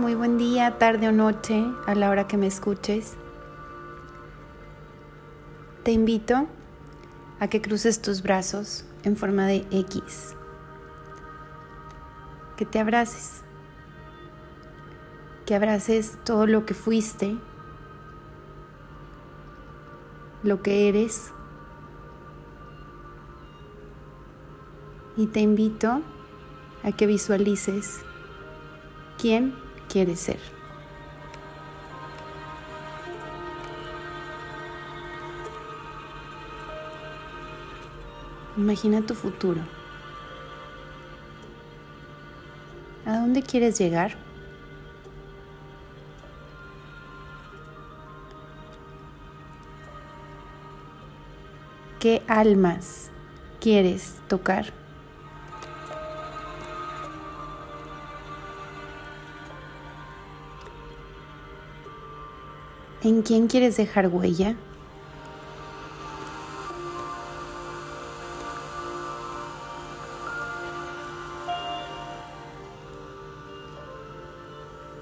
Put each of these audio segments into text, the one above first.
muy buen día, tarde o noche, a la hora que me escuches. Te invito a que cruces tus brazos en forma de X, que te abraces, que abraces todo lo que fuiste, lo que eres. Y te invito a que visualices quién quieres ser. Imagina tu futuro. ¿A dónde quieres llegar? ¿Qué almas quieres tocar? ¿En quién quieres dejar huella?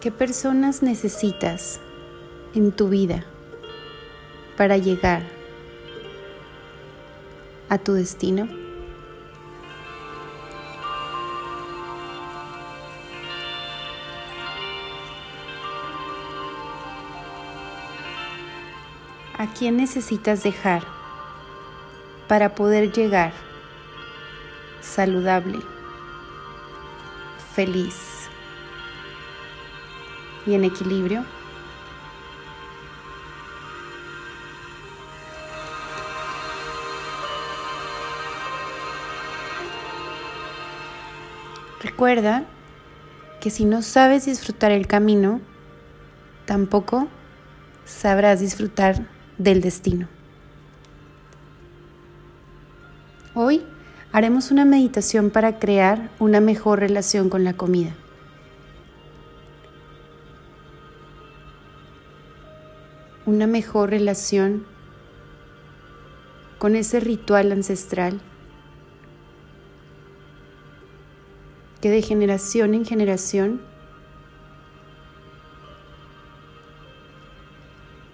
¿Qué personas necesitas en tu vida para llegar a tu destino? ¿A quién necesitas dejar para poder llegar saludable, feliz y en equilibrio? Recuerda que si no sabes disfrutar el camino, tampoco sabrás disfrutar del destino. Hoy haremos una meditación para crear una mejor relación con la comida. Una mejor relación con ese ritual ancestral que de generación en generación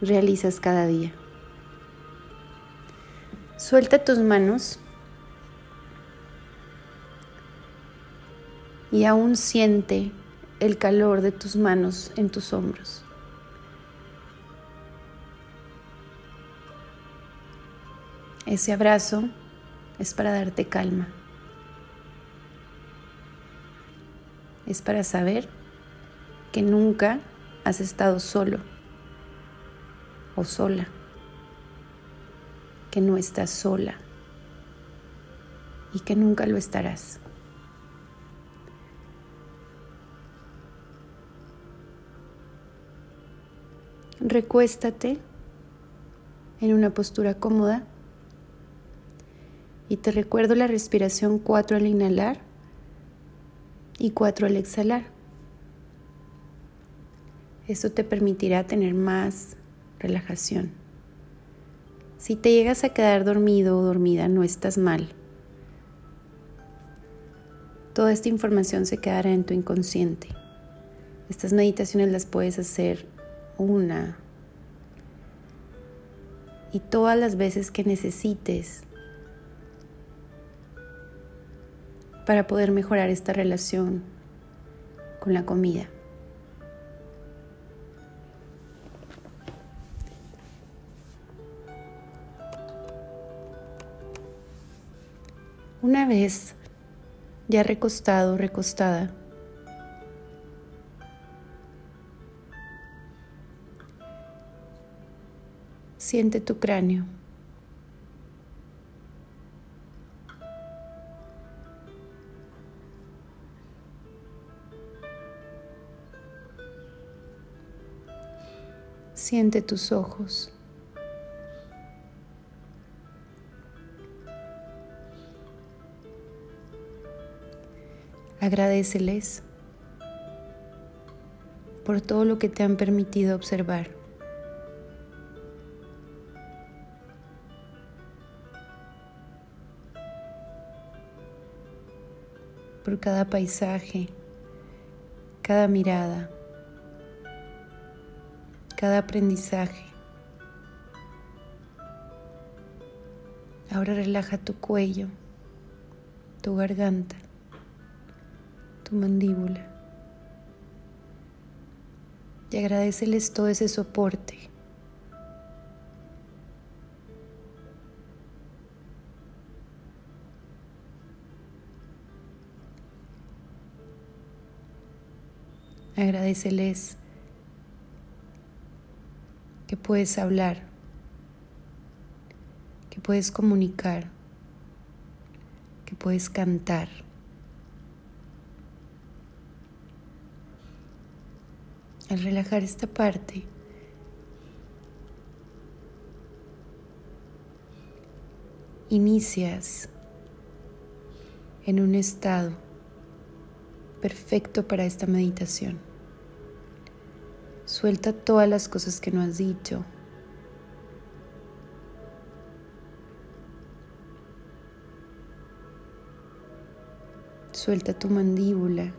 realizas cada día. Suelta tus manos y aún siente el calor de tus manos en tus hombros. Ese abrazo es para darte calma. Es para saber que nunca has estado solo o sola, que no estás sola y que nunca lo estarás. Recuéstate en una postura cómoda y te recuerdo la respiración 4 al inhalar y 4 al exhalar. Esto te permitirá tener más relajación. Si te llegas a quedar dormido o dormida, no estás mal. Toda esta información se quedará en tu inconsciente. Estas meditaciones las puedes hacer una y todas las veces que necesites para poder mejorar esta relación con la comida. Una vez ya recostado, recostada, siente tu cráneo. Siente tus ojos. Agradeceles por todo lo que te han permitido observar. Por cada paisaje, cada mirada, cada aprendizaje. Ahora relaja tu cuello, tu garganta, mandíbula. Y agradeceles todo ese soporte. Agradeceles que puedes hablar, que puedes comunicar, que puedes cantar. Al relajar esta parte, inicias en un estado perfecto para esta meditación. Suelta todas las cosas que no has dicho. Suelta tu mandíbula,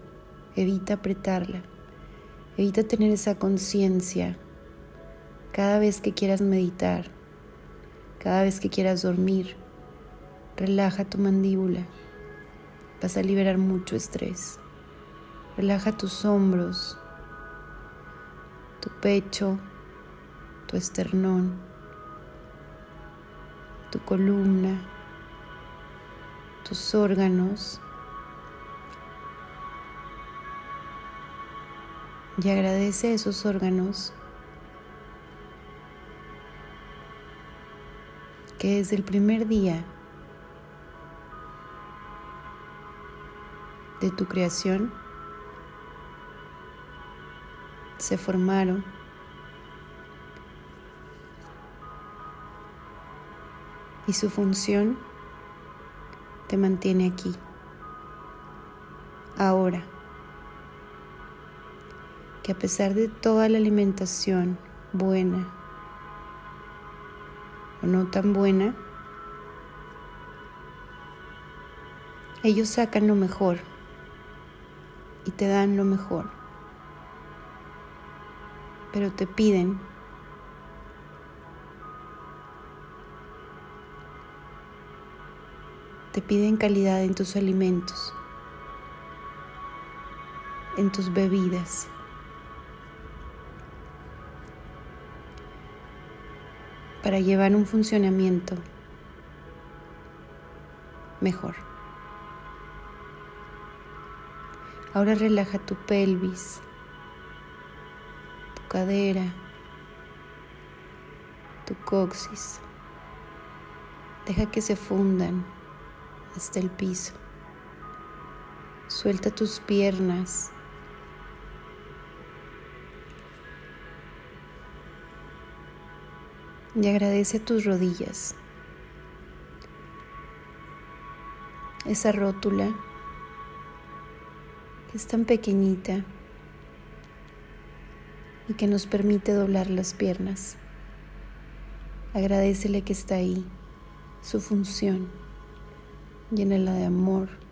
evita apretarla, evita tener esa conciencia cada vez que quieras meditar, cada vez que quieras dormir. Relaja tu mandíbula, vas a liberar mucho estrés. Relaja tus hombros, tu pecho, tu esternón, tu columna, tus órganos. Y agradece esos órganos que desde el primer día de tu creación se formaron. Y su función te mantiene aquí, ahora, que a pesar de toda la alimentación buena o no tan buena, ellos sacan lo mejor y te dan lo mejor pero te piden te piden calidad en tus alimentos, en tus bebidas. Para llevar un funcionamiento mejor. Ahora relaja tu pelvis, cadera, tu coxis. Deja que se fundan hasta el piso. Suelta tus piernas. Y agradece tus rodillas. Esa rótula que es tan pequeñita y que nos permite doblar las piernas. Agradecele que está ahí, su función, llénala de amor.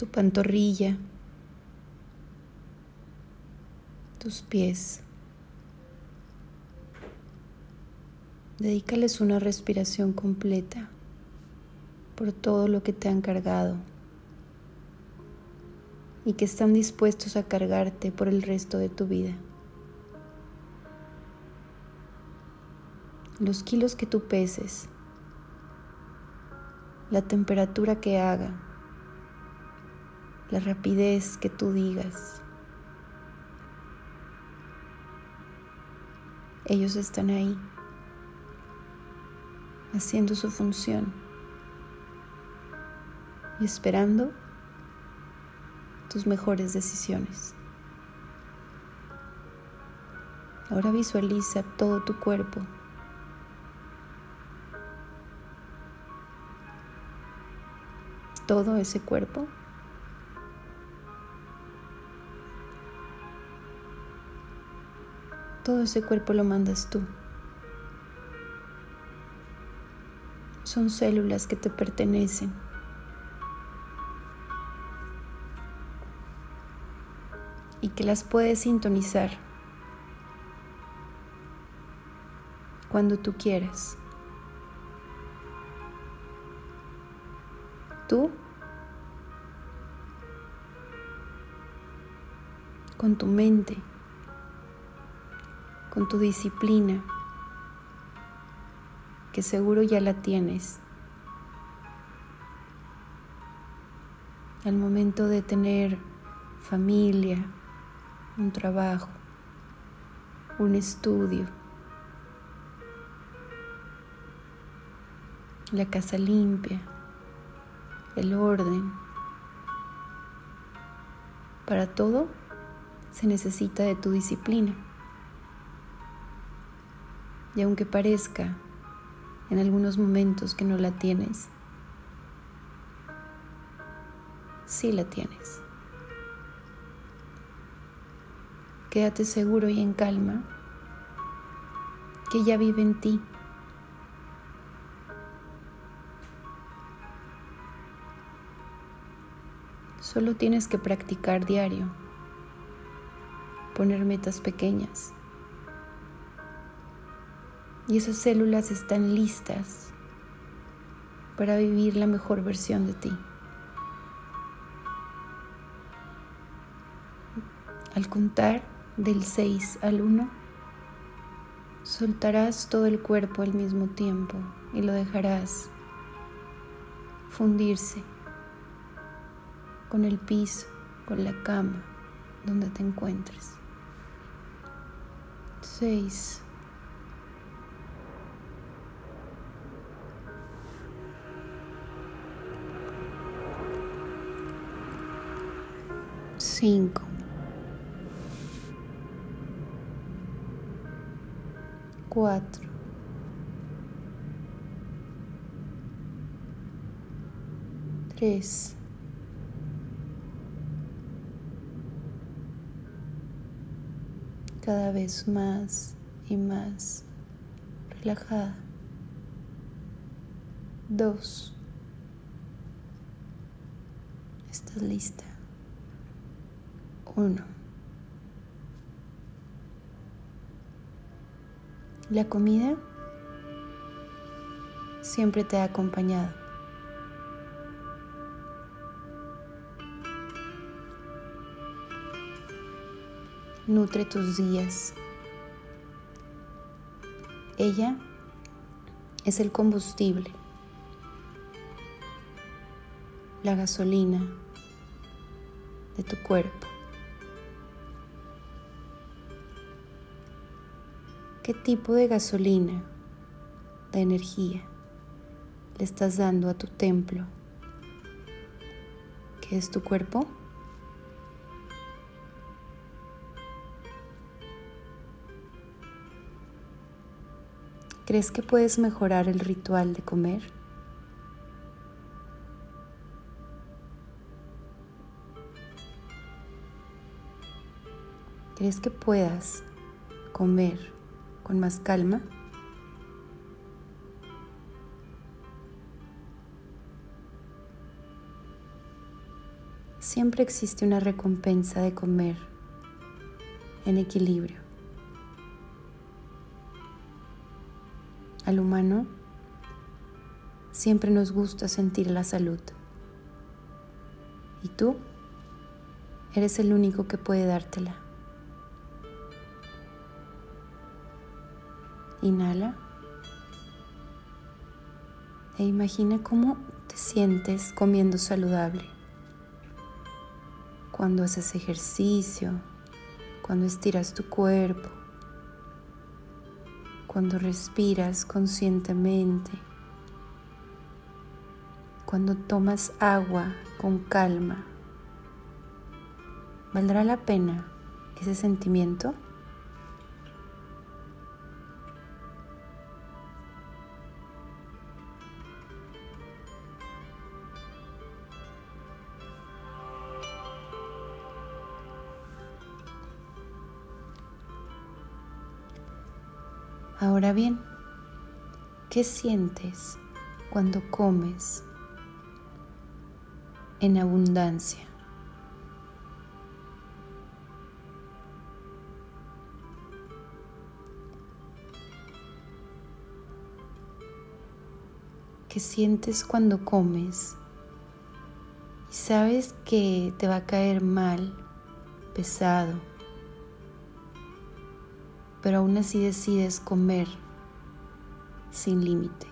Tu pantorrilla, tus pies. Dedícales una respiración completa por todo lo que te han cargado y que están dispuestos a cargarte por el resto de tu vida. Los kilos que tú peses, la temperatura que haga, la rapidez que tú digas. Ellos están ahí, haciendo su función y esperando tus mejores decisiones. Ahora visualiza todo tu cuerpo. Todo ese cuerpo. Todo ese cuerpo lo mandas tú. Son células que te pertenecen. Y que las puedes sintonizar cuando tú quieras. Tú con tu mente con tu disciplina, que seguro ya la tienes. Al momento de tener familia, un trabajo, un estudio, la casa limpia, el orden. Para todo se necesita de tu disciplina. Y aunque parezca en algunos momentos que no la tienes, sí la tienes. Quédate seguro y en calma que ya vive en ti. Solo tienes que practicar diario, poner metas pequeñas. Y esas células están listas para vivir la mejor versión de ti. Al contar del 6 al 1, soltarás todo el cuerpo al mismo tiempo y lo dejarás fundirse con el piso, con la cama donde te encuentres. 6. Cinco. Cuatro. Tres. cada vez más y más relajada. Dos. Estás lista. Uno. La comida siempre te ha acompañado. nutre tus días. Ella es el combustible, la gasolina de tu cuerpo. ¿Qué tipo de gasolina, de energía le estás dando a tu templo, que es tu cuerpo? ¿Crees que puedes mejorar el ritual de comer? ¿Crees que puedas comer con más calma? Siempre existe una recompensa de comer en equilibrio. Al humano siempre nos gusta sentir la salud. Y tú eres el único que puede dártela. Inhala e imagina cómo te sientes comiendo saludable. Cuando haces ejercicio, cuando estiras tu cuerpo, cuando respiras conscientemente, cuando tomas agua con calma. ¿Valdrá la pena ese sentimiento? Ahora bien, ¿qué sientes cuando comes en abundancia? ¿Qué sientes cuando comes y sabes que te va a caer mal, pesado? Pero aún así decides comer sin límite.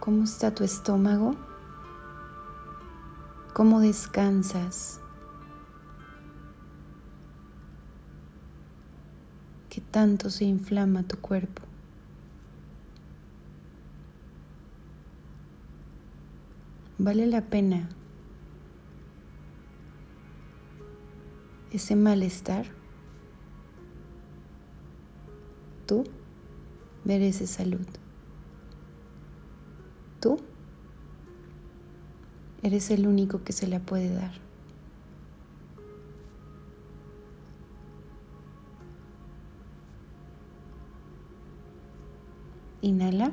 ¿Cómo está tu estómago? ¿Cómo descansas? ¿Qué tanto se inflama tu cuerpo? Vale la pena ese malestar. Tú mereces salud. Tú eres el único que se la puede dar. Inhala.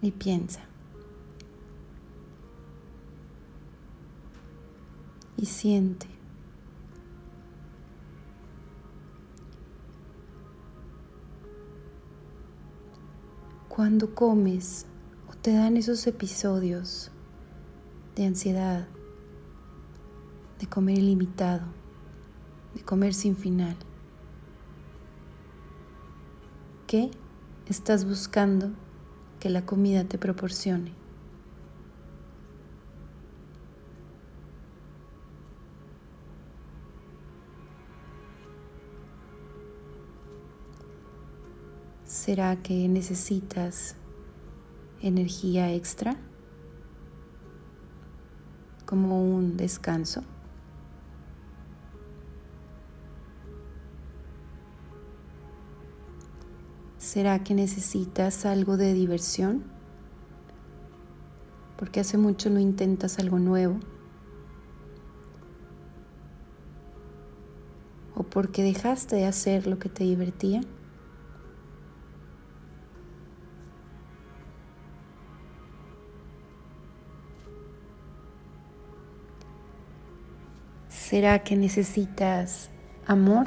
Y piensa. Y siente. Cuando comes o te dan esos episodios de ansiedad, de comer ilimitado, de comer sin final, ¿qué estás buscando que la comida te proporcione? ¿Será que necesitas energía extra? Como un descanso. ¿Será que necesitas algo de diversión? Porque hace mucho no intentas algo nuevo. ¿O porque dejaste de hacer lo que te divertía? ¿Será que necesitas amor?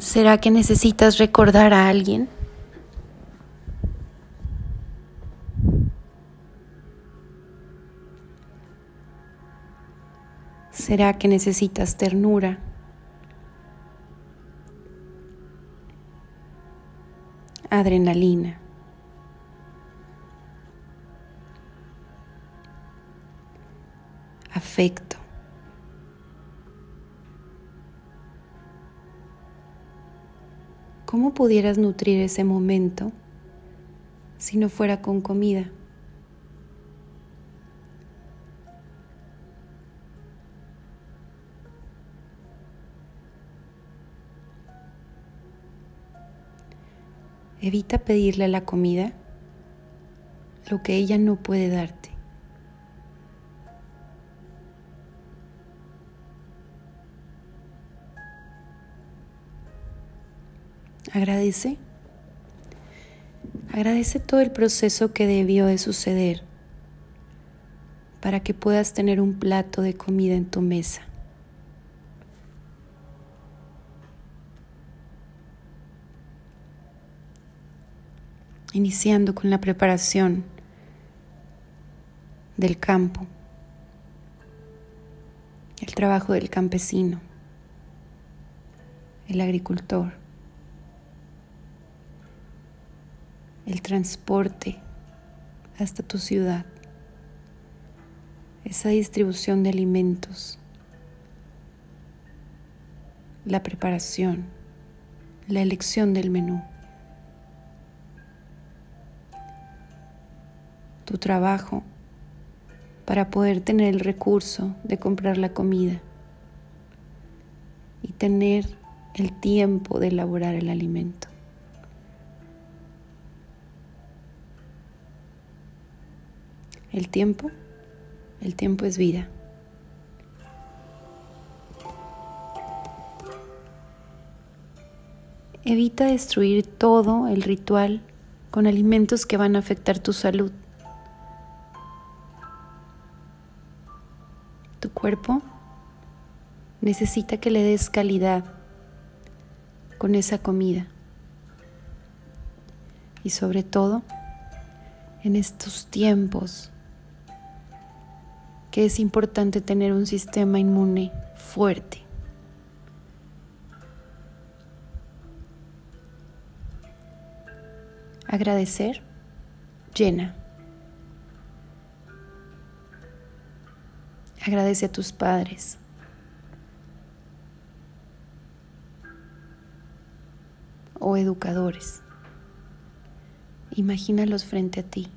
¿Será que necesitas recordar a alguien? ¿Será que necesitas ternura? Adrenalina. Afecto. ¿Cómo pudieras nutrir ese momento si no fuera con comida? Evita pedirle la comida lo que ella no puede darte. Agradece. Agradece todo el proceso que debió de suceder para que puedas tener un plato de comida en tu mesa. Iniciando con la preparación del campo, el trabajo del campesino, el agricultor. El transporte hasta tu ciudad, esa distribución de alimentos, la preparación, la elección del menú, tu trabajo para poder tener el recurso de comprar la comida y tener el tiempo de elaborar el alimento. El tiempo, el tiempo es vida. Evita destruir todo el ritual con alimentos que van a afectar tu salud. cuerpo necesita que le des calidad con esa comida. Y sobre todo, en estos tiempos que es importante tener un sistema inmune fuerte. Agradecer llena. Agradece a tus padres. O educadores. Imagínalos frente a ti.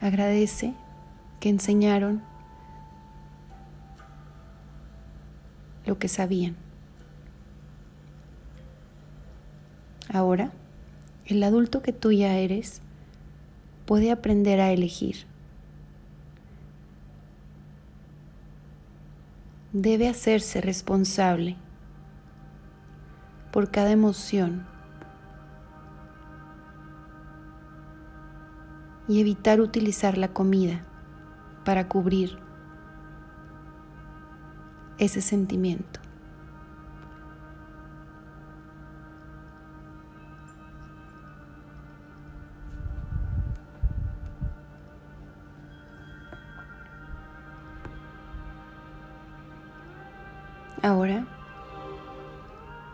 Agradece que enseñaron lo que sabían. Ahora, el adulto que tú ya eres puede aprender a elegir. Debe hacerse responsable por cada emoción y evitar utilizar la comida para cubrir ese sentimiento. Ahora,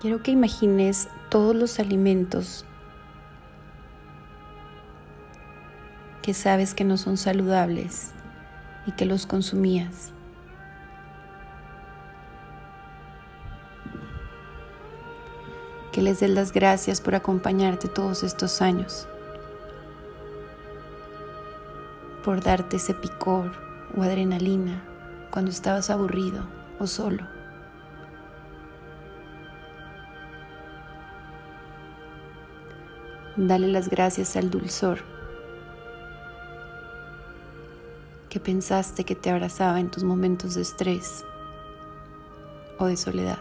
quiero que imagines todos los alimentos que sabes que no son saludables y que los consumías. Que les des las gracias por acompañarte todos estos años, por darte ese picor o adrenalina cuando estabas aburrido o solo. Dale las gracias al dulzor que pensaste que te abrazaba en tus momentos de estrés o de soledad.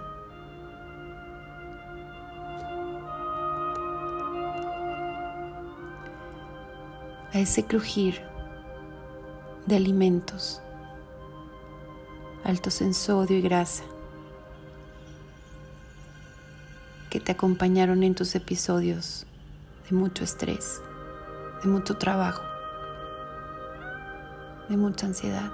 A ese crujir de alimentos altos en sodio y grasa que te acompañaron en tus episodios de mucho estrés, de mucho trabajo, de mucha ansiedad.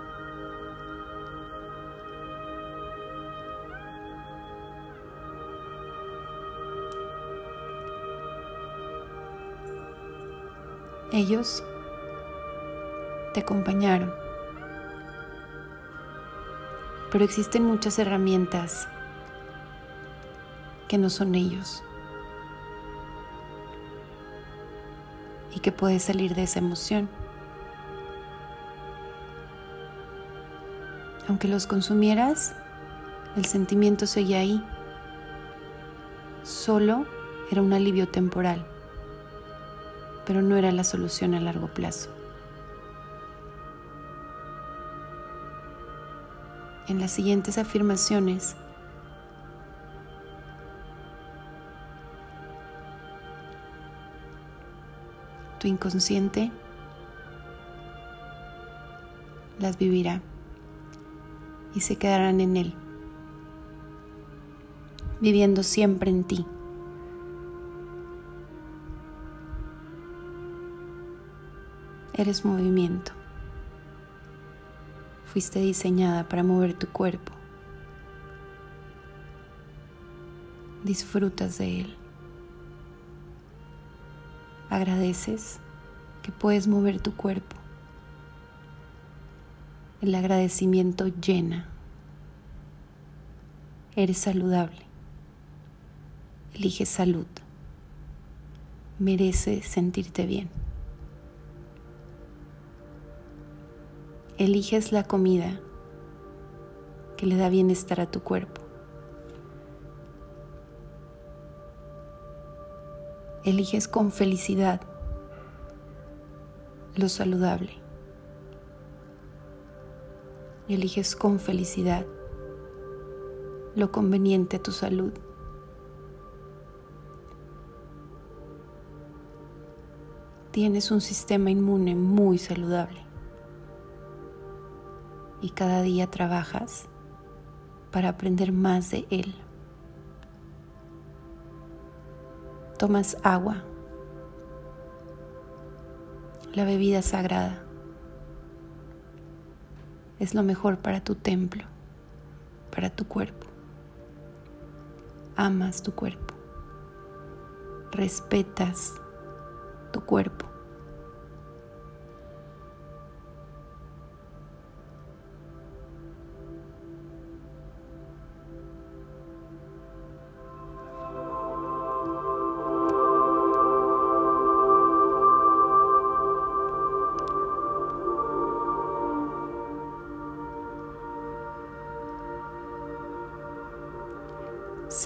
Ellos te acompañaron, pero existen muchas herramientas que no son ellos. y que puedes salir de esa emoción. Aunque los consumieras, el sentimiento seguía ahí. Solo era un alivio temporal, pero no era la solución a largo plazo. En las siguientes afirmaciones, tu inconsciente las vivirá y se quedarán en él, viviendo siempre en ti. Eres movimiento. Fuiste diseñada para mover tu cuerpo. Disfrutas de él. Agradeces que puedes mover tu cuerpo. El agradecimiento llena. Eres saludable. Eliges salud. Mereces sentirte bien. Eliges la comida que le da bienestar a tu cuerpo. eliges con felicidad lo saludable. Eliges con felicidad lo conveniente a tu salud. tienes un sistema inmune muy saludable y cada día trabajas para aprender más de él. Tomas agua, la bebida sagrada. Es lo mejor para tu templo, para tu cuerpo. Amas tu cuerpo, respetas tu cuerpo.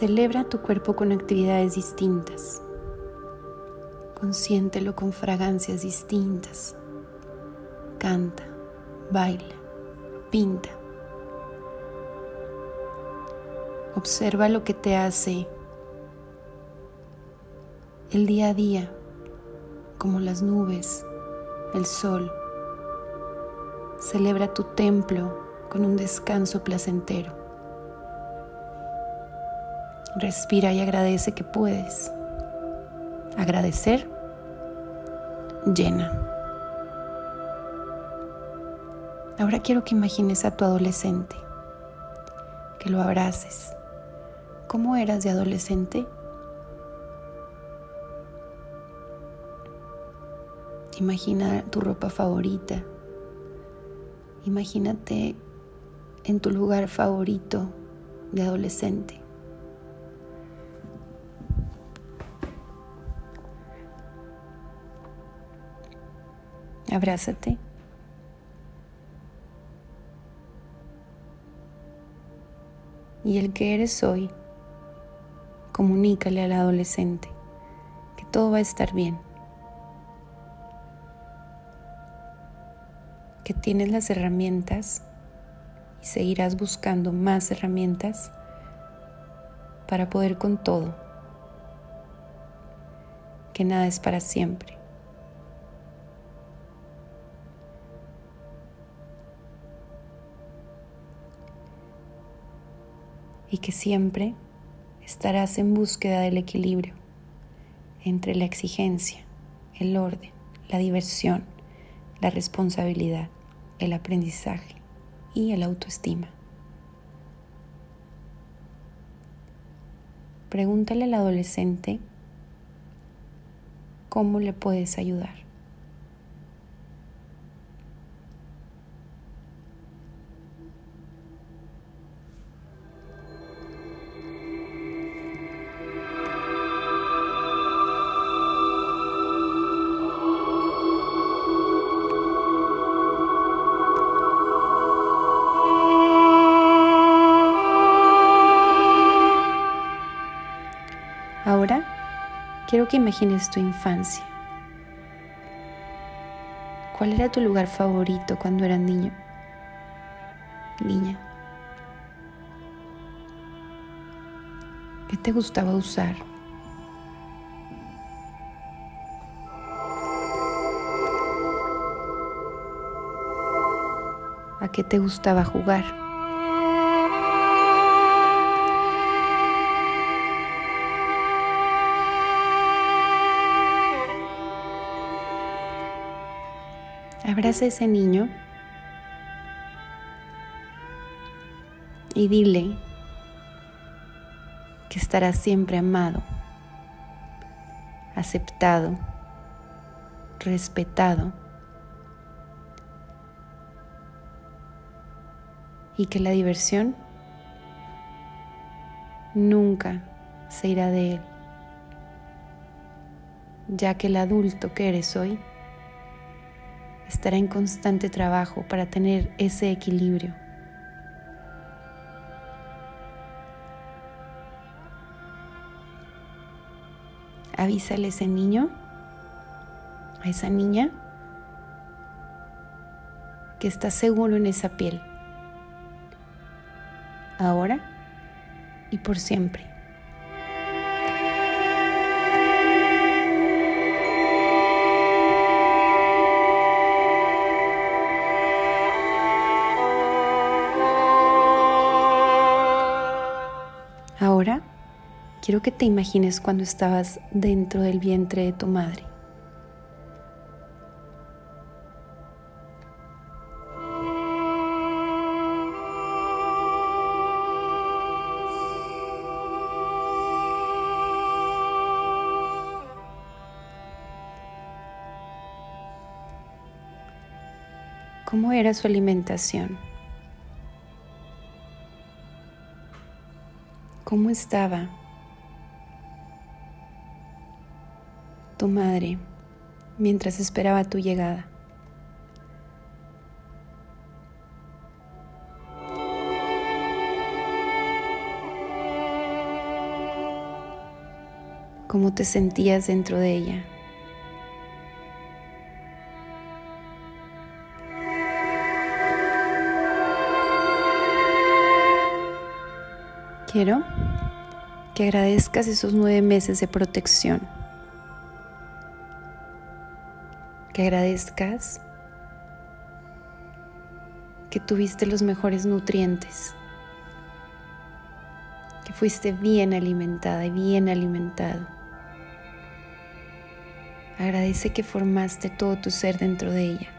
Celebra tu cuerpo con actividades distintas. Consiéntelo con fragancias distintas. Canta, baila, pinta. Observa lo que te hace el día a día, como las nubes, el sol. Celebra tu templo con un descanso placentero. Respira y agradece que puedes. Agradecer llena. Ahora quiero que imagines a tu adolescente, que lo abraces. ¿Cómo eras de adolescente? Imagina tu ropa favorita. Imagínate en tu lugar favorito de adolescente. Abrázate. Y el que eres hoy, comunícale al adolescente que todo va a estar bien. Que tienes las herramientas y seguirás buscando más herramientas para poder con todo. Que nada es para siempre. Y que siempre estarás en búsqueda del equilibrio entre la exigencia, el orden, la diversión, la responsabilidad, el aprendizaje y el autoestima. Pregúntale al adolescente cómo le puedes ayudar. Quiero que imagines tu infancia. ¿Cuál era tu lugar favorito cuando eras niño? Niña. ¿Qué te gustaba usar? ¿A qué te gustaba jugar? A ese niño y dile que estará siempre amado, aceptado, respetado y que la diversión nunca se irá de él, ya que el adulto que eres hoy estará en constante trabajo para tener ese equilibrio. Avísale a ese niño, a esa niña, que está seguro en esa piel, ahora y por siempre. Quiero que te imagines cuando estabas dentro del vientre de tu madre. ¿Cómo era su alimentación? ¿Cómo estaba tu madre mientras esperaba tu llegada? ¿Cómo te sentías dentro de ella? Quiero que agradezcas esos nueve meses de protección. Que agradezcas que tuviste los mejores nutrientes. Que fuiste bien alimentada y bien alimentado. Agradece que formaste todo tu ser dentro de ella.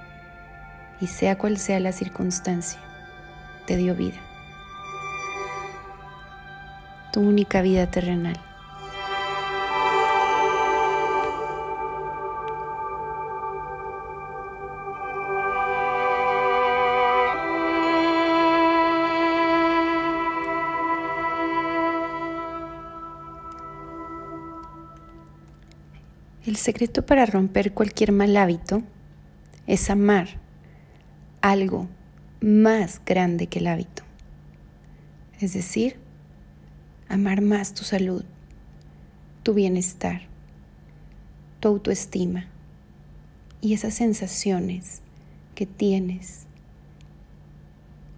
Y sea cual sea la circunstancia, te dio vida tu única vida terrenal. El secreto para romper cualquier mal hábito es amar algo más grande que el hábito. Es decir, amar más tu salud, tu bienestar, tu autoestima y esas sensaciones que tienes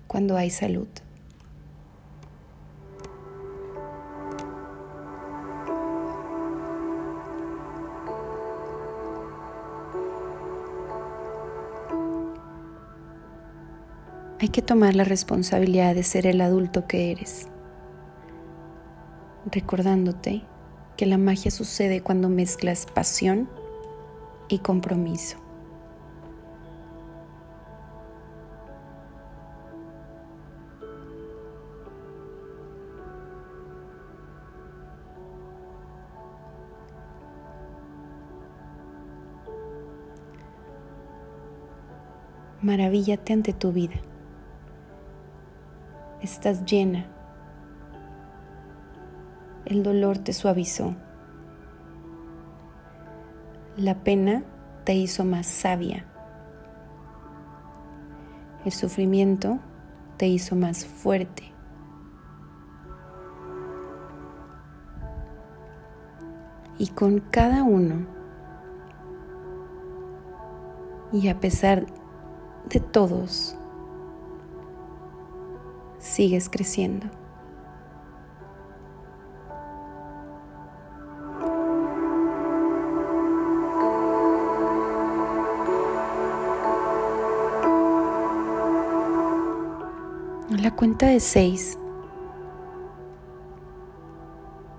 cuando hay salud. Hay que tomar la responsabilidad de ser el adulto que eres recordándote que la magia sucede cuando mezclas pasión y compromiso. Maravíllate ante tu vida. Estás llena el dolor te suavizó. La pena te hizo más sabia. El sufrimiento te hizo más fuerte. Y con cada uno, y a pesar de todos, sigues creciendo. la cuenta de seis,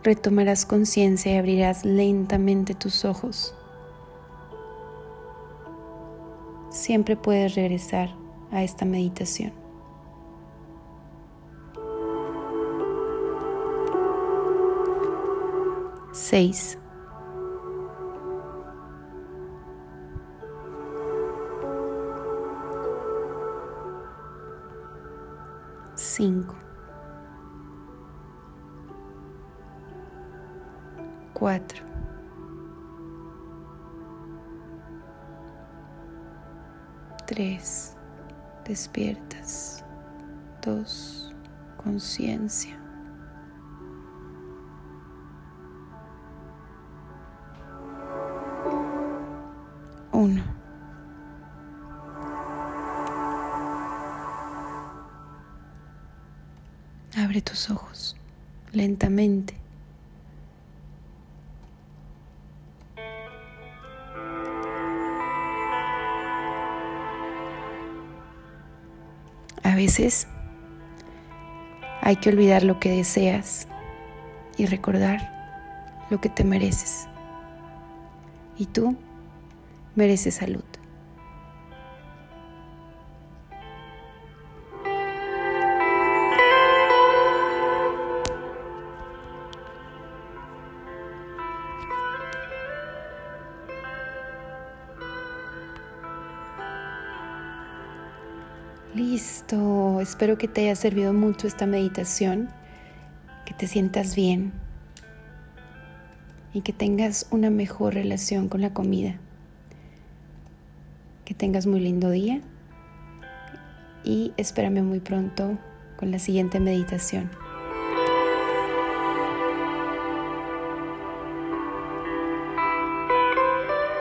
retomarás conciencia y abrirás lentamente tus ojos. Siempre puedes regresar a esta meditación. Seis. 5, 4, 3, despiertas, 2, conciencia. Abre tus ojos lentamente. A veces hay que olvidar lo que deseas y recordar lo que te mereces. Y tú mereces salud. Espero que te haya servido mucho esta meditación, que te sientas bien y que tengas una mejor relación con la comida. Que tengas muy lindo día y espérame muy pronto con la siguiente meditación.